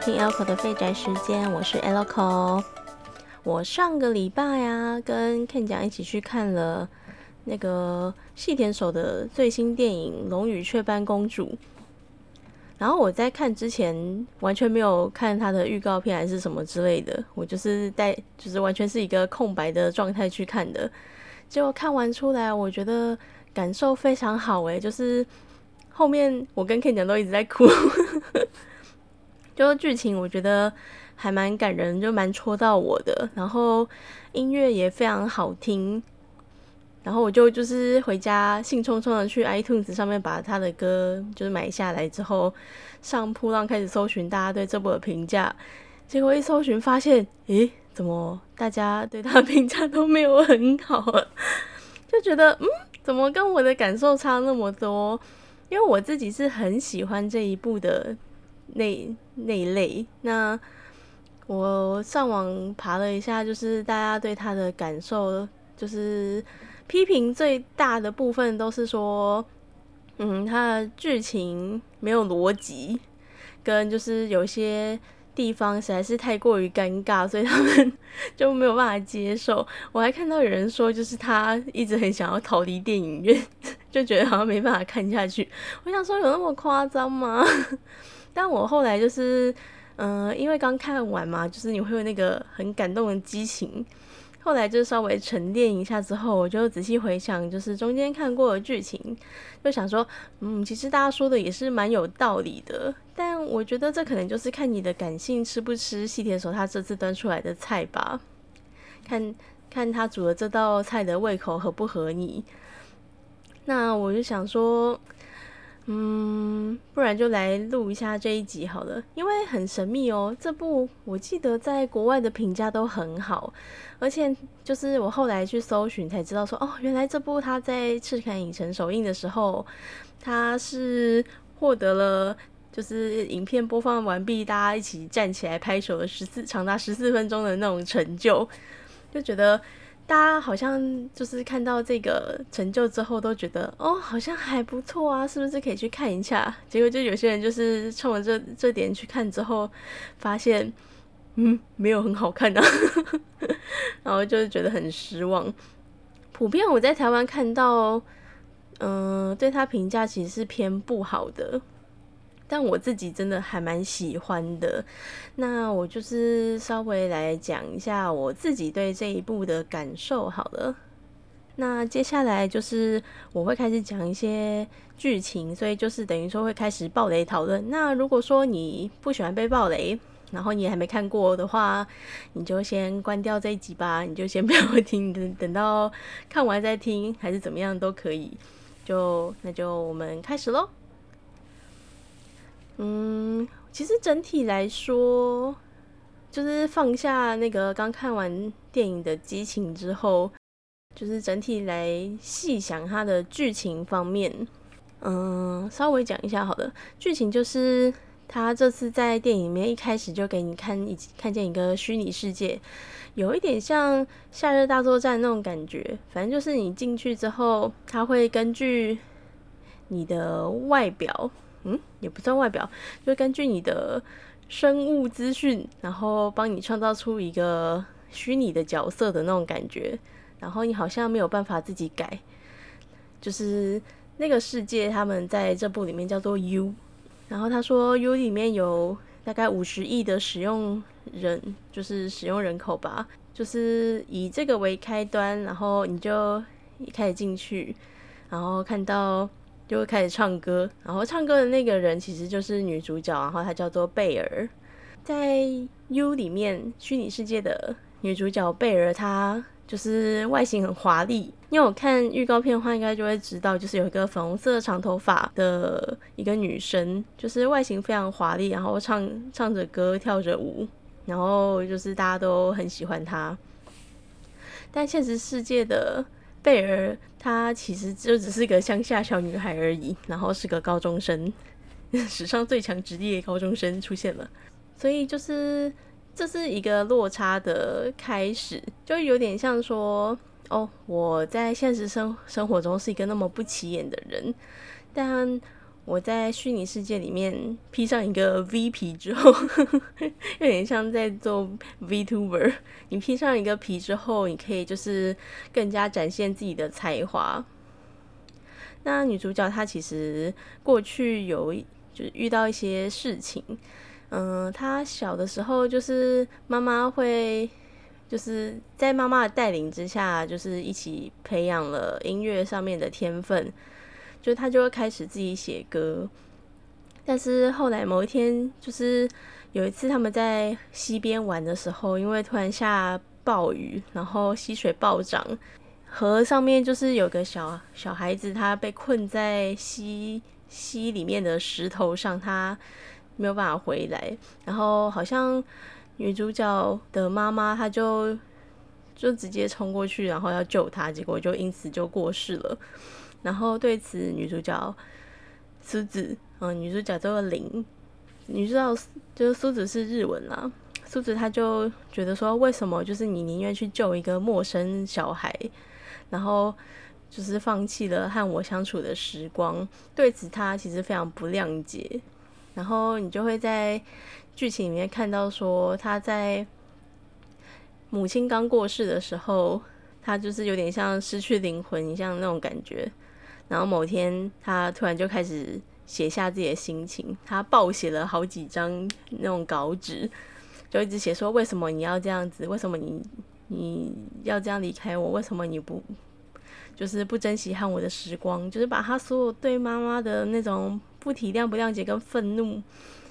听 Elco 的废宅时间，我是 Elco。我上个礼拜啊，跟 Ken 讲一起去看了那个细田守的最新电影《龙与雀斑公主》。然后我在看之前完全没有看他的预告片还是什么之类的，我就是带就是完全是一个空白的状态去看的。结果看完出来，我觉得感受非常好诶，就是后面我跟 Ken 讲都一直在哭。就剧情我觉得还蛮感人，就蛮戳到我的。然后音乐也非常好听，然后我就就是回家兴冲冲的去 iTunes 上面把他的歌就是买下来之后，上铺浪开始搜寻大家对这部的评价。结果一搜寻发现，诶，怎么大家对他评价都没有很好啊？就觉得嗯，怎么跟我的感受差那么多？因为我自己是很喜欢这一部的。那那一类，那我上网爬了一下，就是大家对他的感受，就是批评最大的部分都是说，嗯，他的剧情没有逻辑，跟就是有些地方实在是太过于尴尬，所以他们 就没有办法接受。我还看到有人说，就是他一直很想要逃离电影院，就觉得好像没办法看下去。我想说，有那么夸张吗？但我后来就是，嗯，因为刚看完嘛，就是你会有那个很感动的激情。后来就稍微沉淀一下之后，我就仔细回想，就是中间看过的剧情，就想说，嗯，其实大家说的也是蛮有道理的。但我觉得这可能就是看你的感性吃不吃细田守他这次端出来的菜吧，看看他煮的这道菜的胃口合不合你。那我就想说。嗯，不然就来录一下这一集好了，因为很神秘哦。这部我记得在国外的评价都很好，而且就是我后来去搜寻才知道说，哦，原来这部它在赤坎影城首映的时候，它是获得了就是影片播放完毕，大家一起站起来拍手的十四长达十四分钟的那种成就，就觉得。大家好像就是看到这个成就之后，都觉得哦，好像还不错啊，是不是可以去看一下？结果就有些人就是冲着这这点去看之后，发现嗯，没有很好看的，然后就是觉得很失望。普遍我在台湾看到，嗯，对他评价其实是偏不好的。但我自己真的还蛮喜欢的，那我就是稍微来讲一下我自己对这一部的感受好了。那接下来就是我会开始讲一些剧情，所以就是等于说会开始暴雷讨论。那如果说你不喜欢被暴雷，然后你还没看过的话，你就先关掉这一集吧，你就先不要 听，等等到看完再听，还是怎么样都可以。就那就我们开始喽。嗯，其实整体来说，就是放下那个刚看完电影的激情之后，就是整体来细想它的剧情方面，嗯，稍微讲一下好了。剧情就是他这次在电影里面一开始就给你看一看见一个虚拟世界，有一点像《夏日大作战》那种感觉。反正就是你进去之后，他会根据你的外表。嗯，也不算外表，就根据你的生物资讯，然后帮你创造出一个虚拟的角色的那种感觉。然后你好像没有办法自己改，就是那个世界，他们在这部里面叫做 U。然后他说 U 里面有大概五十亿的使用人，就是使用人口吧，就是以这个为开端，然后你就一开始进去，然后看到。就会开始唱歌，然后唱歌的那个人其实就是女主角，然后她叫做贝尔。在 U 里面虚拟世界的女主角贝尔，她就是外形很华丽。因为我看预告片的话，应该就会知道，就是有一个粉红色长头发的一个女生，就是外形非常华丽，然后唱唱着歌，跳着舞，然后就是大家都很喜欢她。但现实世界的。贝尔，她其实就只是个乡下小女孩而已，然后是个高中生，史上最强职业高中生出现了，所以就是这是一个落差的开始，就有点像说，哦，我在现实生生活中是一个那么不起眼的人，但我在虚拟世界里面披上一个 V 皮之后，有点像在做 VTuber。你披上一个皮之后，你可以就是更加展现自己的才华。那女主角她其实过去有就是遇到一些事情，嗯，她小的时候就是妈妈会就是在妈妈的带领之下，就是一起培养了音乐上面的天分。就他就会开始自己写歌，但是后来某一天，就是有一次他们在溪边玩的时候，因为突然下暴雨，然后溪水暴涨，河上面就是有个小小孩子，他被困在溪溪里面的石头上，他没有办法回来，然后好像女主角的妈妈，她就就直接冲过去，然后要救他，结果就因此就过世了。然后对此，女主角苏子，嗯，女主角叫做林，女主角就是苏子是日文啦。苏子她就觉得说，为什么就是你宁愿去救一个陌生小孩，然后就是放弃了和我相处的时光？对此，她其实非常不谅解。然后你就会在剧情里面看到说，她在母亲刚过世的时候，她就是有点像失去灵魂，像那种感觉。然后某天，他突然就开始写下自己的心情。他暴写了好几张那种稿纸，就一直写说：为什么你要这样子？为什么你你要这样离开我？为什么你不就是不珍惜和我的时光？就是把他所有对妈妈的那种不体谅、不谅解、跟愤怒，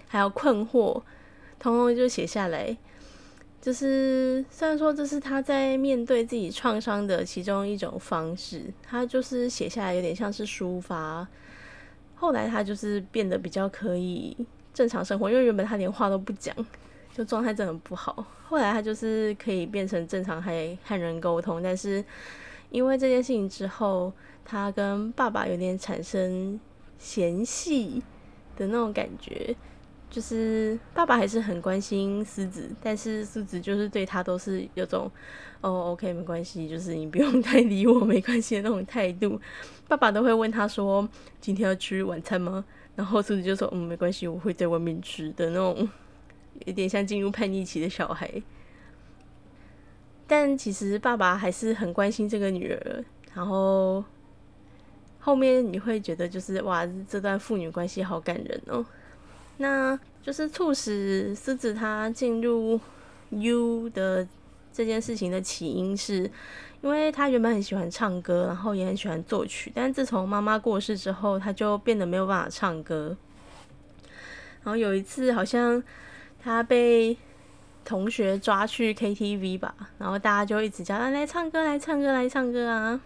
还有困惑，通通就写下来。就是虽然说这是他在面对自己创伤的其中一种方式，他就是写下来有点像是抒发。后来他就是变得比较可以正常生活，因为原本他连话都不讲，就状态真的不好。后来他就是可以变成正常，还和人沟通。但是因为这件事情之后，他跟爸爸有点产生嫌隙的那种感觉。就是爸爸还是很关心狮子，但是狮子就是对他都是有种哦，OK，没关系，就是你不用太理我，没关系的那种态度。爸爸都会问他说：“今天要吃晚餐吗？”然后狮子就说：“嗯，没关系，我会在外面吃的。”那种 有点像进入叛逆期的小孩。但其实爸爸还是很关心这个女儿。然后后面你会觉得就是哇，这段父女关系好感人哦。那就是促使狮子他进入 U 的这件事情的起因，是因为他原本很喜欢唱歌，然后也很喜欢作曲，但自从妈妈过世之后，他就变得没有办法唱歌。然后有一次，好像他被同学抓去 KTV 吧，然后大家就一直叫他来唱歌，来唱歌，来唱歌啊。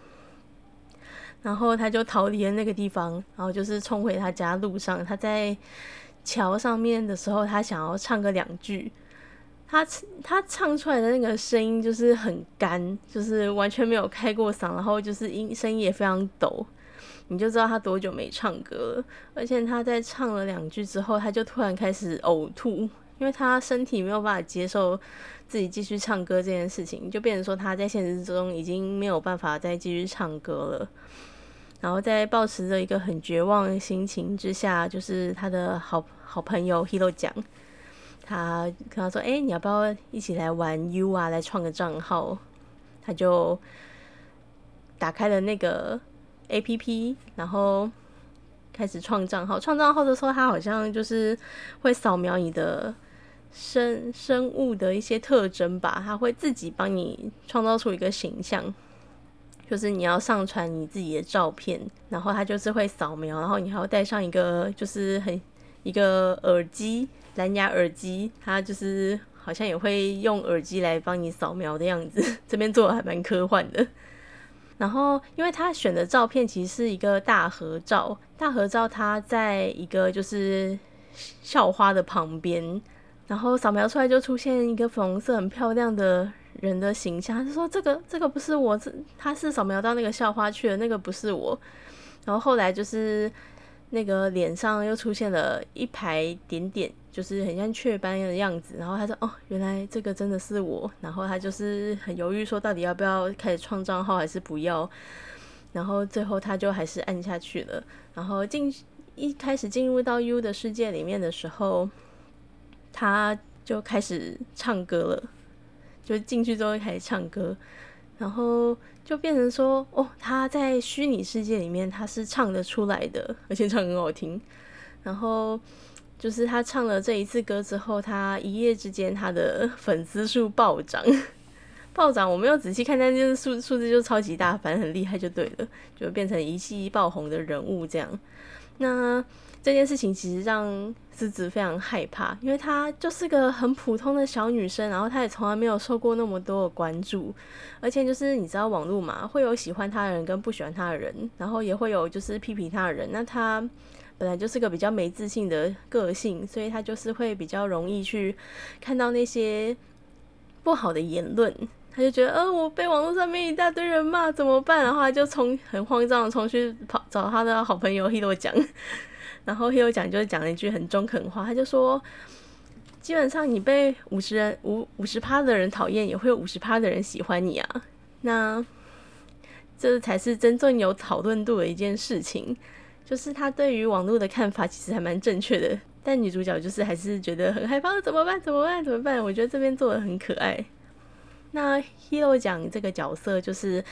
然后他就逃离了那个地方，然后就是冲回他家路上，他在。桥上面的时候，他想要唱个两句，他他唱出来的那个声音就是很干，就是完全没有开过嗓，然后就是音声音也非常抖，你就知道他多久没唱歌了。而且他在唱了两句之后，他就突然开始呕吐，因为他身体没有办法接受自己继续唱歌这件事情，就变成说他在现实中已经没有办法再继续唱歌了。然后在保持着一个很绝望的心情之下，就是他的好好朋友 Hiro 讲，他跟他说：“哎，你要不要一起来玩 U 啊？来创个账号。”他就打开了那个 APP，然后开始创账号。创账号的时候，他好像就是会扫描你的生生物的一些特征吧，他会自己帮你创造出一个形象。就是你要上传你自己的照片，然后它就是会扫描，然后你还要带上一个就是很一个耳机蓝牙耳机，它就是好像也会用耳机来帮你扫描的样子。这边做的还蛮科幻的。然后因为他选的照片其实是一个大合照，大合照它在一个就是校花的旁边，然后扫描出来就出现一个粉红色很漂亮的。人的形象，他说这个这个不是我，这他是扫描到那个校花去了，那个不是我。然后后来就是那个脸上又出现了一排点点，就是很像雀斑的样子。然后他说：“哦，原来这个真的是我。”然后他就是很犹豫，说到底要不要开始创账号还是不要。然后最后他就还是按下去了。然后进一开始进入到 U 的世界里面的时候，他就开始唱歌了，就进去之后开始唱歌，然后就变成说，哦，他在虚拟世界里面他是唱得出来的，而且唱很好听。然后就是他唱了这一次歌之后，他一夜之间他的粉丝数暴涨，暴涨。我没有仔细看，但就是数数字就超级大，反正很厉害就对了，就变成一气爆红的人物这样。那这件事情其实让狮子非常害怕，因为她就是个很普通的小女生，然后她也从来没有受过那么多的关注，而且就是你知道网络嘛，会有喜欢她的人跟不喜欢她的人，然后也会有就是批评她的人。那她本来就是个比较没自信的个性，所以她就是会比较容易去看到那些不好的言论。他就觉得，呃，我被网络上面一大堆人骂，怎么办？然后他就冲很慌张的冲去跑找他的好朋友 Hiro 讲，然后 Hiro 讲就是讲了一句很中肯话，他就说，基本上你被五十人五五十趴的人讨厌，也会有五十趴的人喜欢你啊。那这才是真正有讨论度的一件事情，就是他对于网络的看法其实还蛮正确的，但女主角就是还是觉得很害怕，怎么办？怎么办？怎么办？我觉得这边做的很可爱。那 Hero 讲这个角色就是，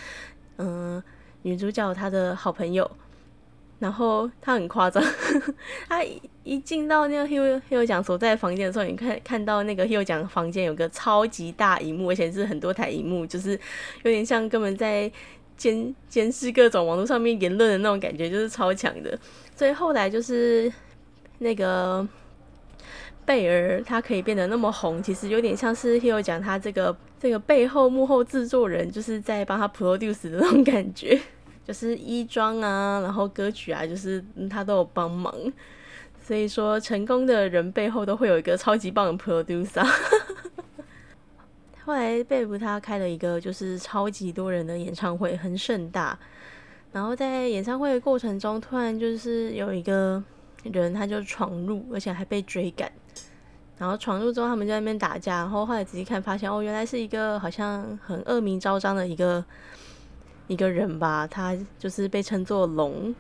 嗯，女主角她的好朋友，然后他很夸张，他一进到那个 Hero Hero 讲所在房间的时候，你看看到那个 Hero 讲房间有个超级大荧幕，而且是很多台荧幕，就是有点像根本在监监视各种网络上面言论的那种感觉，就是超强的。所以后来就是那个。贝儿他可以变得那么红，其实有点像是 Hero 讲他这个这个背后幕后制作人，就是在帮他 produce 的那种感觉，就是衣装啊，然后歌曲啊，就是他都有帮忙。所以说，成功的人背后都会有一个超级棒的 producer。后来贝布他开了一个就是超级多人的演唱会，很盛大。然后在演唱会的过程中，突然就是有一个人他就闯入，而且还被追赶。然后闯入之后，他们在那边打架。然后后来仔细看，发现哦，原来是一个好像很恶名昭彰的一个一个人吧。他就是被称作龙，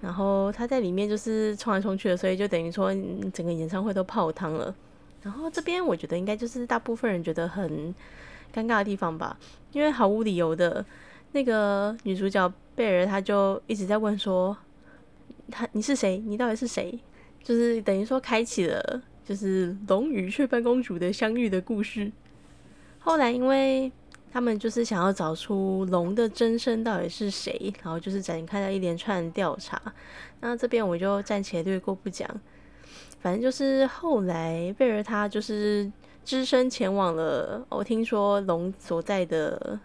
然后他在里面就是冲来冲去的，所以就等于说整个演唱会都泡汤了。然后这边我觉得应该就是大部分人觉得很尴尬的地方吧，因为毫无理由的，那个女主角贝尔，她就一直在问说：“他你是谁？你到底是谁？”就是等于说开启了。就是龙与雀斑公主的相遇的故事。后来，因为他们就是想要找出龙的真身到底是谁，然后就是展开了一连串调查。那这边我就暂且略过不讲。反正就是后来贝尔他就是只身前往了，我听说龙所在的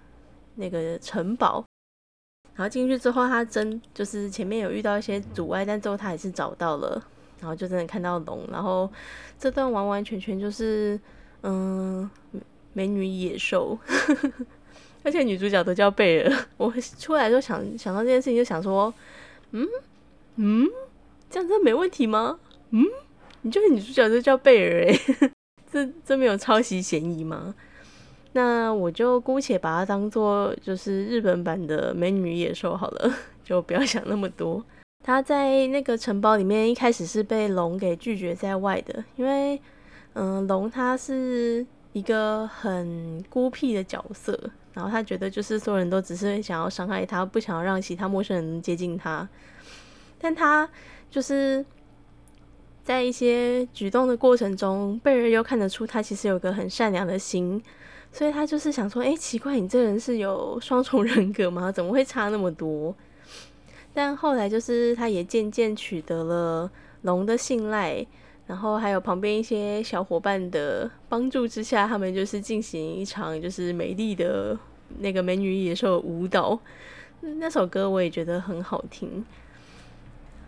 那个城堡。然后进去之后，他真就是前面有遇到一些阻碍，但最后他还是找到了。然后就真的看到龙，然后这段完完全全就是嗯美女野兽，而且女主角都叫贝尔。我出来就想想到这件事情，就想说，嗯嗯，这样真的没问题吗？嗯，你就是女主角就叫贝尔诶，这这没有抄袭嫌疑吗？那我就姑且把它当做就是日本版的美女野兽好了，就不要想那么多。他在那个城堡里面，一开始是被龙给拒绝在外的，因为，嗯，龙它是一个很孤僻的角色，然后他觉得就是所有人都只是想要伤害他，不想要让其他陌生人接近他，但他就是在一些举动的过程中，被人又看得出他其实有个很善良的心，所以他就是想说，哎，奇怪，你这人是有双重人格吗？怎么会差那么多？但后来就是他也渐渐取得了龙的信赖，然后还有旁边一些小伙伴的帮助之下，他们就是进行一场就是美丽的那个美女野兽舞蹈。那首歌我也觉得很好听，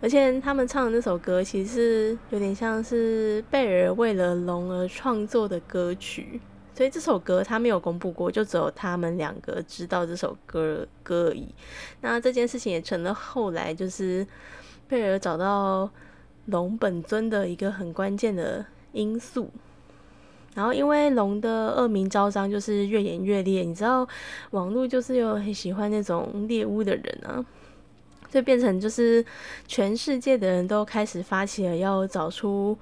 而且他们唱的那首歌其实有点像是贝尔为了龙而创作的歌曲。所以这首歌他没有公布过，就只有他们两个知道这首歌歌而已。那这件事情也成了后来就是贝尔找到龙本尊的一个很关键的因素。然后因为龙的恶名昭彰，就是越演越烈。你知道网络就是有很喜欢那种猎巫的人啊，就变成就是全世界的人都开始发起了要找出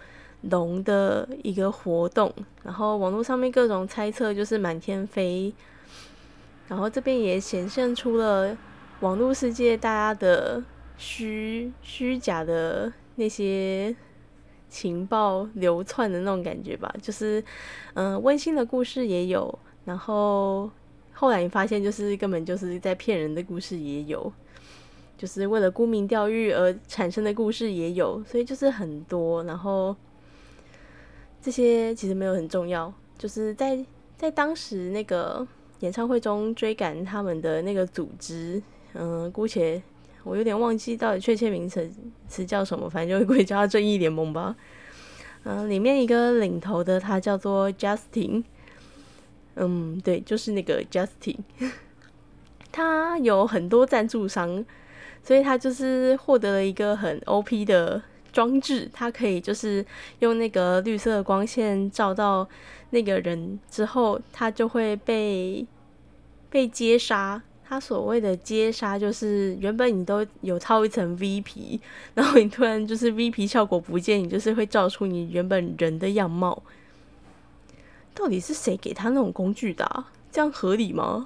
龙的一个活动，然后网络上面各种猜测就是满天飞，然后这边也显现出了网络世界大家的虚虚假的那些情报流窜的那种感觉吧，就是嗯温馨的故事也有，然后后来你发现就是根本就是在骗人的故事也有。就是为了沽名钓誉而产生的故事也有，所以就是很多。然后这些其实没有很重要，就是在在当时那个演唱会中追赶他们的那个组织，嗯，姑且我有点忘记到底确切名词词叫什么，反正就会叫他正义联盟吧。嗯，里面一个领头的他叫做 Justin，嗯，对，就是那个 Justin，他有很多赞助商。所以他就是获得了一个很 OP 的装置，他可以就是用那个绿色光线照到那个人之后，他就会被被接杀。他所谓的接杀，就是原本你都有套一层 V 皮，然后你突然就是 V 皮效果不见，你就是会照出你原本人的样貌。到底是谁给他那种工具的？这样合理吗？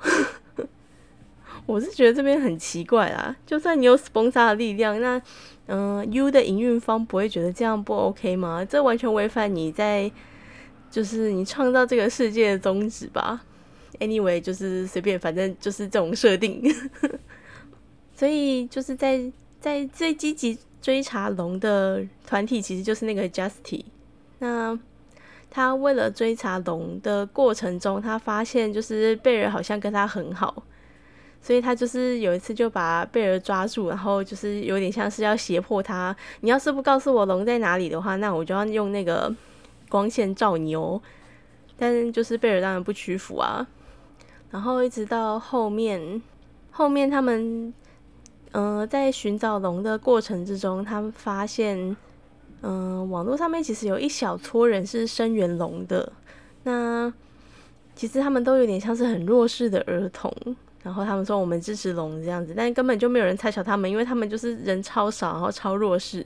我是觉得这边很奇怪啦，就算你有 sponsor 的力量，那嗯，U 的营运方不会觉得这样不 OK 吗？这完全违反你在就是你创造这个世界的宗旨吧？Anyway，就是随便，反正就是这种设定。所以就是在在最积极追查龙的团体，其实就是那个 Justy。那他为了追查龙的过程中，他发现就是贝尔好像跟他很好。所以他就是有一次就把贝尔抓住，然后就是有点像是要胁迫他，你要是不告诉我龙在哪里的话，那我就要用那个光线照你哦。但就是贝尔当然不屈服啊。然后一直到后面，后面他们嗯在寻找龙的过程之中，他们发现嗯网络上面其实有一小撮人是声援龙的，那其实他们都有点像是很弱势的儿童。然后他们说我们支持龙这样子，但根本就没有人猜巧他们，因为他们就是人超少，然后超弱势。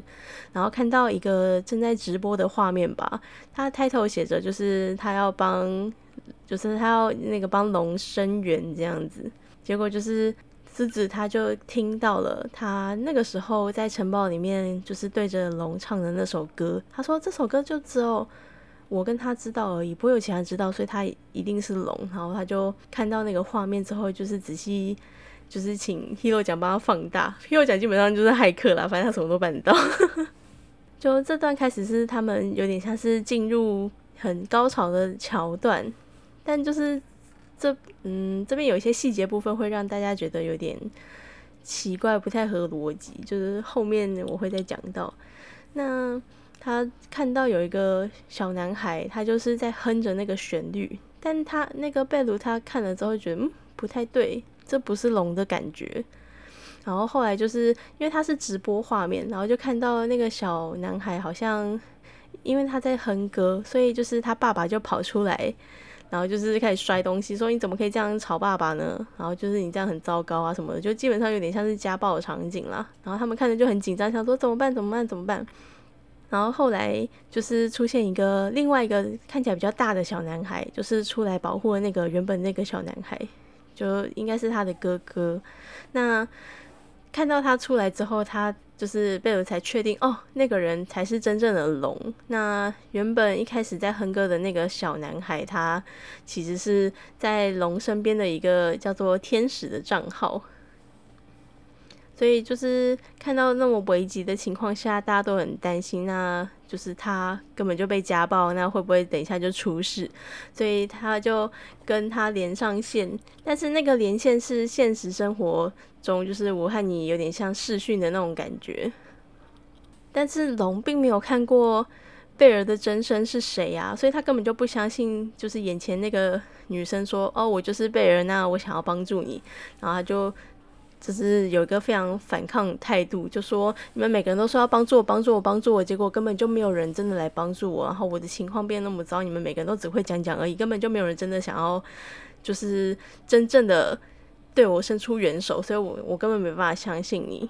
然后看到一个正在直播的画面吧，他 title 写着就是他要帮，就是他要那个帮龙伸援这样子。结果就是狮子他就听到了他那个时候在城堡里面就是对着龙唱的那首歌，他说这首歌就只有。我跟他知道而已，不会有其他人知道，所以他一定是龙。然后他就看到那个画面之后，就是仔细，就是请 Hero 讲帮他放大。Hero 讲基本上就是骇客啦，反正他什么都办得到。就这段开始是他们有点像是进入很高潮的桥段，但就是这嗯这边有一些细节部分会让大家觉得有点奇怪，不太合逻辑。就是后面我会再讲到那。他看到有一个小男孩，他就是在哼着那个旋律，但他那个贝鲁他看了之后觉得嗯不太对，这不是龙的感觉。然后后来就是因为他是直播画面，然后就看到那个小男孩好像因为他在哼歌，所以就是他爸爸就跑出来，然后就是开始摔东西，说你怎么可以这样吵爸爸呢？然后就是你这样很糟糕啊什么的，就基本上有点像是家暴的场景啦。然后他们看着就很紧张，想说怎么办？怎么办？怎么办？然后后来就是出现一个另外一个看起来比较大的小男孩，就是出来保护了那个原本那个小男孩，就应该是他的哥哥。那看到他出来之后，他就是贝尔才确定哦，那个人才是真正的龙。那原本一开始在哼歌的那个小男孩，他其实是在龙身边的一个叫做天使的账号。所以就是看到那么危急的情况下，大家都很担心，那就是他根本就被家暴，那会不会等一下就出事？所以他就跟他连上线，但是那个连线是现实生活中，就是我和你有点像视讯的那种感觉。但是龙并没有看过贝尔的真身是谁呀，所以他根本就不相信，就是眼前那个女生说：“哦，我就是贝尔，那我想要帮助你。”然后他就。就是有一个非常反抗态度，就说你们每个人都说要帮助我、帮助我、帮助我，结果根本就没有人真的来帮助我，然后我的情况变那么糟，你们每个人都只会讲讲而已，根本就没有人真的想要，就是真正的对我伸出援手，所以我我根本没办法相信你。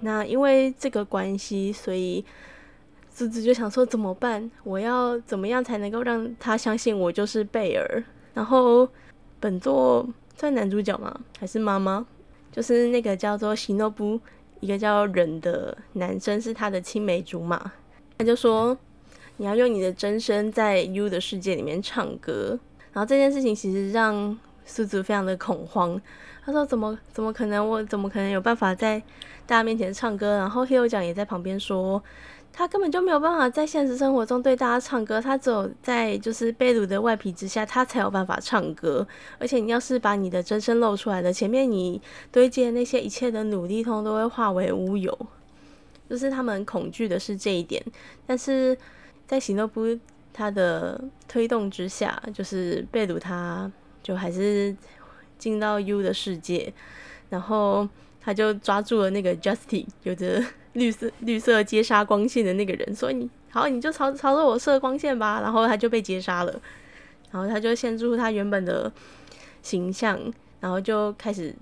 那因为这个关系，所以子子就想说怎么办？我要怎么样才能够让他相信我就是贝尔？然后本作算男主角吗？还是妈妈？就是那个叫做喜诺布，一个叫忍的男生是他的青梅竹马。他就说你要用你的真声在 U 的世界里面唱歌。然后这件事情其实让苏子非常的恐慌。他说怎么怎么可能？我怎么可能有办法在大家面前唱歌？然后 Hill 讲也在旁边说。他根本就没有办法在现实生活中对大家唱歌，他只有在就是贝鲁的外皮之下，他才有办法唱歌。而且你要是把你的真身露出来的，前面你堆积的那些一切的努力，通通都会化为乌有。就是他们恐惧的是这一点，但是在喜诺布他的推动之下，就是贝鲁他就还是进到 U 的世界，然后他就抓住了那个 Justin，有着。绿色绿色接杀光线的那个人，所以你好，你就朝朝着我射光线吧，然后他就被接杀了，然后他就献出他原本的形象，然后就开始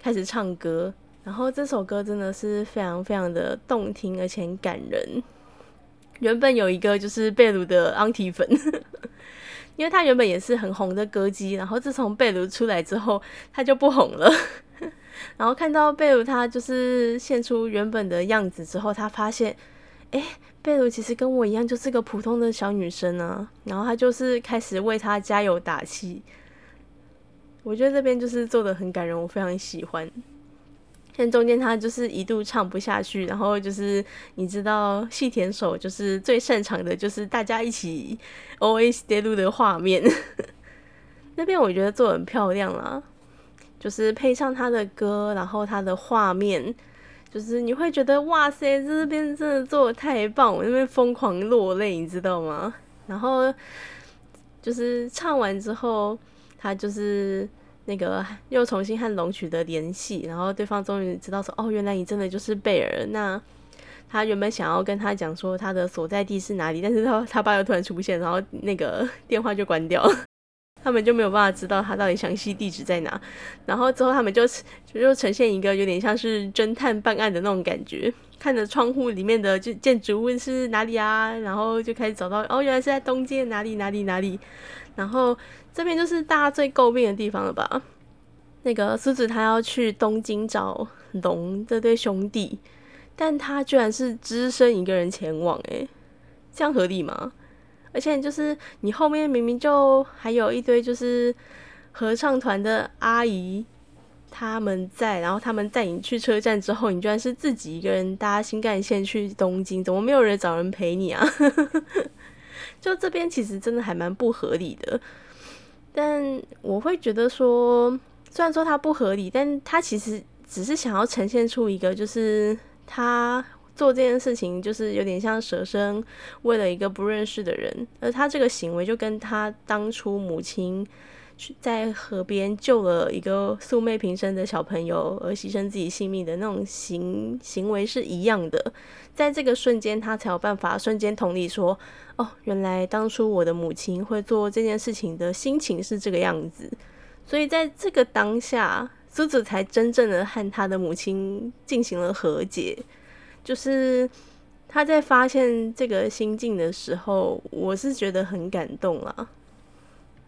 开始唱歌，然后这首歌真的是非常非常的动听而且感人。原本有一个就是贝鲁的安提粉，因为他原本也是很红的歌姬，然后自从贝鲁出来之后，他就不红了。然后看到贝鲁他就是现出原本的样子之后，他发现，哎，贝鲁其实跟我一样，就是个普通的小女生啊。然后他就是开始为他加油打气。我觉得这边就是做的很感人，我非常喜欢。像中间他就是一度唱不下去，然后就是你知道细田守就是最擅长的就是大家一起 O A S 录的画面，那边我觉得做的很漂亮啦。就是配上他的歌，然后他的画面，就是你会觉得哇塞，这边真的做的太棒，我那边疯狂落泪，你知道吗？然后就是唱完之后，他就是那个又重新和龙取得联系，然后对方终于知道说，哦，原来你真的就是贝尔。那他原本想要跟他讲说他的所在地是哪里，但是他他爸又突然出现，然后那个电话就关掉了。他们就没有办法知道他到底详细地址在哪，然后之后他们就就呈现一个有点像是侦探办案的那种感觉，看着窗户里面的就建筑物是哪里啊，然后就开始找到哦，原来是在东街哪里哪里哪里，然后这边就是大家最诟病的地方了吧？那个狮子他要去东京找龙这对兄弟，但他居然是只身一个人前往，诶，这样合理吗？而且就是你后面明明就还有一堆就是合唱团的阿姨他们在，然后他们带你去车站之后，你居然是自己一个人搭新干线去东京，怎么没有人找人陪你啊？就这边其实真的还蛮不合理的，但我会觉得说，虽然说它不合理，但它其实只是想要呈现出一个就是他。做这件事情就是有点像蛇生为了一个不认识的人，而他这个行为就跟他当初母亲去在河边救了一个素昧平生的小朋友而牺牲自己性命的那种行行为是一样的。在这个瞬间，他才有办法瞬间同理说：“哦，原来当初我的母亲会做这件事情的心情是这个样子。”所以在这个当下，苏子才真正的和他的母亲进行了和解。就是他在发现这个心境的时候，我是觉得很感动啦。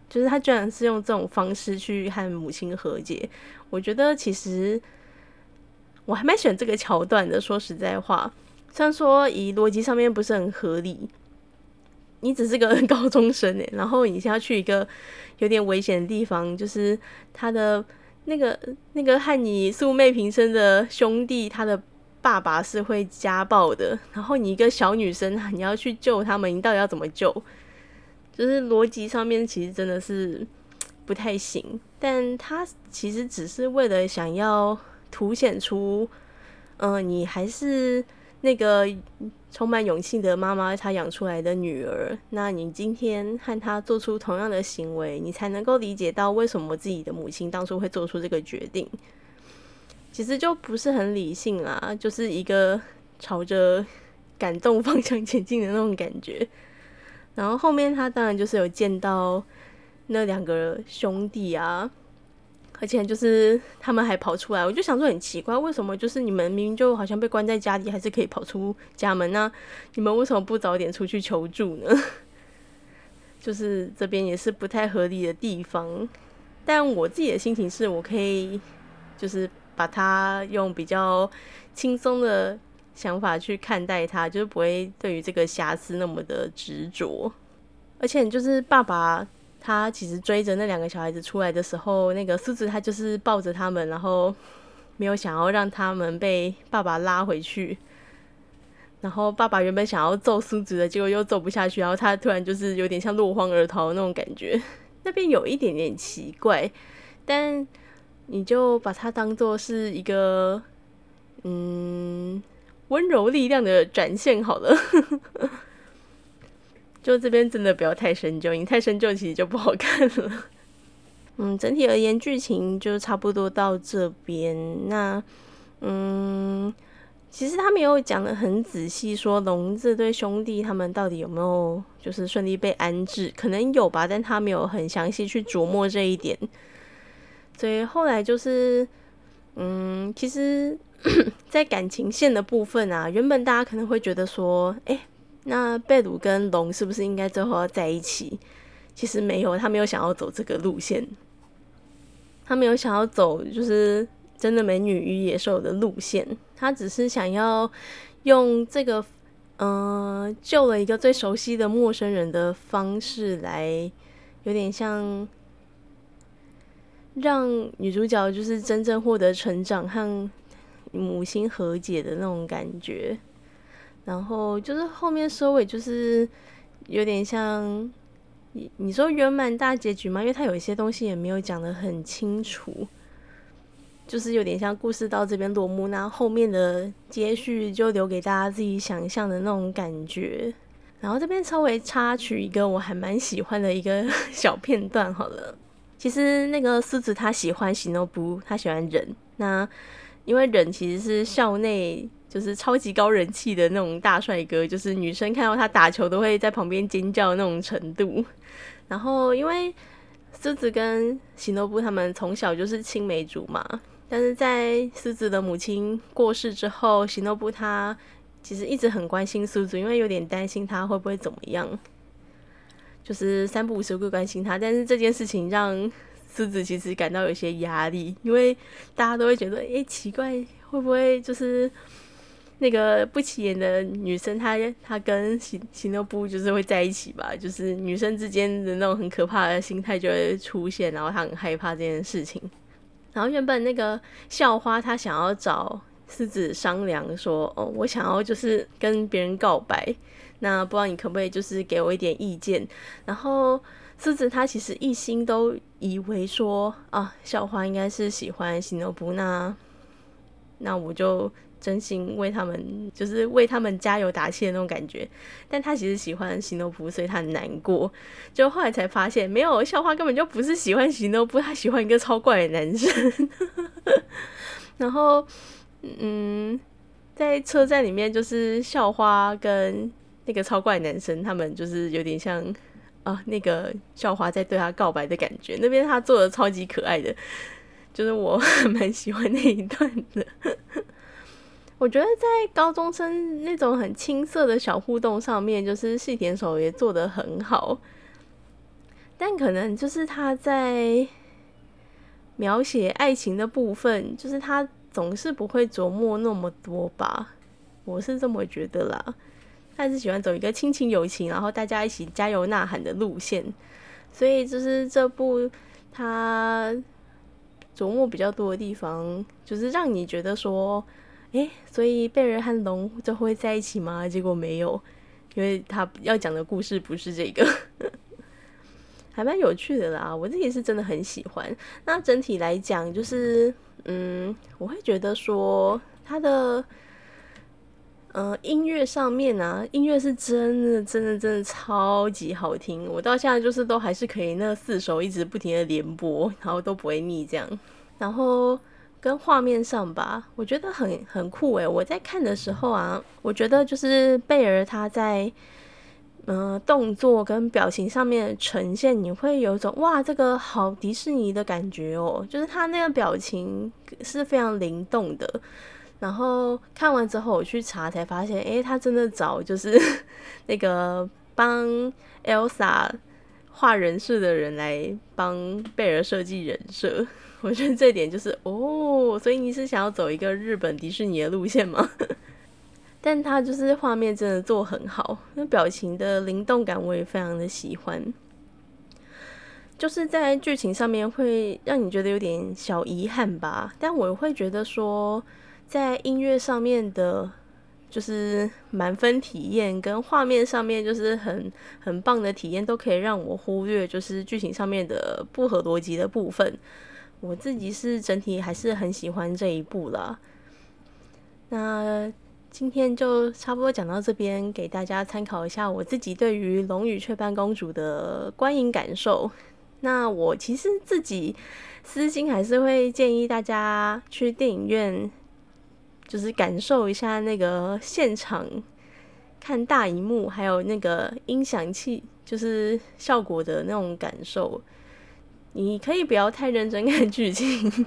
就是他居然是用这种方式去和母亲和解，我觉得其实我还蛮喜欢这个桥段的。说实在话，虽然说以逻辑上面不是很合理，你只是个高中生诶，然后你现在去一个有点危险的地方，就是他的那个那个和你素昧平生的兄弟，他的。爸爸是会家暴的，然后你一个小女生，你要去救他们，你到底要怎么救？就是逻辑上面其实真的是不太行，但他其实只是为了想要凸显出，嗯，你还是那个充满勇气的妈妈，她养出来的女儿。那你今天和她做出同样的行为，你才能够理解到为什么自己的母亲当初会做出这个决定。其实就不是很理性啦，就是一个朝着感动方向前进的那种感觉。然后后面他当然就是有见到那两个兄弟啊，而且就是他们还跑出来，我就想说很奇怪，为什么就是你们明明就好像被关在家里，还是可以跑出家门呢？你们为什么不早点出去求助呢？就是这边也是不太合理的地方。但我自己的心情是我可以，就是把它用比较轻松的想法去看待它，就是不会对于这个瑕疵那么的执着。而且就是爸爸。他其实追着那两个小孩子出来的时候，那个狮子他就是抱着他们，然后没有想要让他们被爸爸拉回去。然后爸爸原本想要揍狮子的，结果又揍不下去，然后他突然就是有点像落荒而逃那种感觉，那边有一点点奇怪。但你就把它当做是一个嗯温柔力量的展现好了。就这边真的不要太深究，你太深究其实就不好看了。嗯，整体而言剧情就差不多到这边。那嗯，其实他没有讲的很仔细，说龙这对兄弟他们到底有没有就是顺利被安置，可能有吧，但他没有很详细去琢磨这一点。所以后来就是嗯，其实，在感情线的部分啊，原本大家可能会觉得说，哎。那贝鲁跟龙是不是应该最后要在一起？其实没有，他没有想要走这个路线，他没有想要走就是真的美女与野兽的路线，他只是想要用这个嗯救了一个最熟悉的陌生人的方式来，有点像让女主角就是真正获得成长和母亲和解的那种感觉。然后就是后面收尾，就是有点像你你说圆满大结局吗？因为它有一些东西也没有讲的很清楚，就是有点像故事到这边落幕，那后面的接续就留给大家自己想象的那种感觉。然后这边稍微插曲一个我还蛮喜欢的一个 小片段好了，其实那个狮子他喜欢喜诺布，他喜欢人，那因为人其实是校内。就是超级高人气的那种大帅哥，就是女生看到他打球都会在旁边尖叫那种程度。然后因为狮子跟喜诺布他们从小就是青梅竹马，但是在狮子的母亲过世之后，喜诺布他其实一直很关心狮子，因为有点担心他会不会怎么样，就是三不五时会关心他。但是这件事情让狮子其实感到有些压力，因为大家都会觉得，哎，奇怪，会不会就是。那个不起眼的女生，她她跟喜喜诺布就是会在一起吧，就是女生之间的那种很可怕的心态就会出现，然后她很害怕这件事情。然后原本那个校花她想要找狮子商量说，哦，我想要就是跟别人告白，那不知道你可不可以就是给我一点意见？然后狮子他其实一心都以为说，啊，校花应该是喜欢喜诺布，那那我就。真心为他们，就是为他们加油打气的那种感觉。但他其实喜欢喜诺布，所以他很难过。就后来才发现，没有校花根本就不是喜欢喜诺布，他喜欢一个超怪的男生。然后，嗯，在车站里面，就是校花跟那个超怪男生，他们就是有点像啊，那个校花在对他告白的感觉。那边他做的超级可爱的，就是我蛮喜欢那一段的。我觉得在高中生那种很青涩的小互动上面，就是细田守也做的很好，但可能就是他在描写爱情的部分，就是他总是不会琢磨那么多吧，我是这么觉得啦。他是喜欢走一个亲情友情，然后大家一起加油呐喊的路线，所以就是这部他琢磨比较多的地方，就是让你觉得说。诶，所以贝尔和龙就会在一起吗？结果没有，因为他要讲的故事不是这个，还蛮有趣的啦。我自己是真的很喜欢。那整体来讲，就是嗯，我会觉得说它的嗯音乐上面啊，音乐是真的真的真的超级好听。我到现在就是都还是可以那四首一直不停的连播，然后都不会腻这样。然后。跟画面上吧，我觉得很很酷诶。我在看的时候啊，我觉得就是贝尔他在呃动作跟表情上面呈现，你会有一种哇，这个好迪士尼的感觉哦，就是他那个表情是非常灵动的。然后看完之后，我去查才发现，诶，他真的找就是 那个帮 Elsa 画人设的人来帮贝尔设计人设。我觉得这点就是哦，所以你是想要走一个日本迪士尼的路线吗？但他就是画面真的做很好，那表情的灵动感我也非常的喜欢。就是在剧情上面会让你觉得有点小遗憾吧，但我会觉得说，在音乐上面的，就是满分体验跟画面上面就是很很棒的体验，都可以让我忽略就是剧情上面的不合逻辑的部分。我自己是整体还是很喜欢这一部啦。那今天就差不多讲到这边，给大家参考一下我自己对于《龙与雀斑公主》的观影感受。那我其实自己私心还是会建议大家去电影院，就是感受一下那个现场看大荧幕，还有那个音响器，就是效果的那种感受。你可以不要太认真看剧情，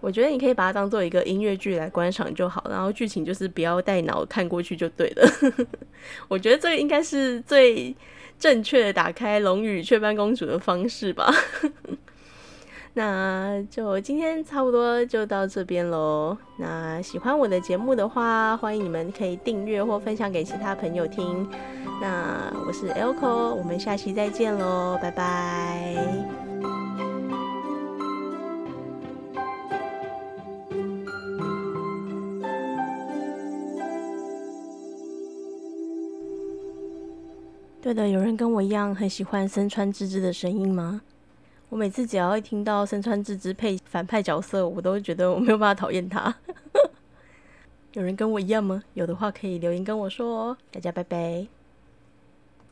我觉得你可以把它当做一个音乐剧来观赏就好，然后剧情就是不要带脑看过去就对了。我觉得这个应该是最正确的打开《龙与雀斑公主》的方式吧。那就今天差不多就到这边喽。那喜欢我的节目的话，欢迎你们可以订阅或分享给其他朋友听。那我是 Elco，我们下期再见喽，拜拜。对的，有人跟我一样很喜欢森川智之的声音吗？我每次只要一听到森川智之配反派角色，我都觉得我没有办法讨厌他。有人跟我一样吗？有的话可以留言跟我说哦。大家拜拜。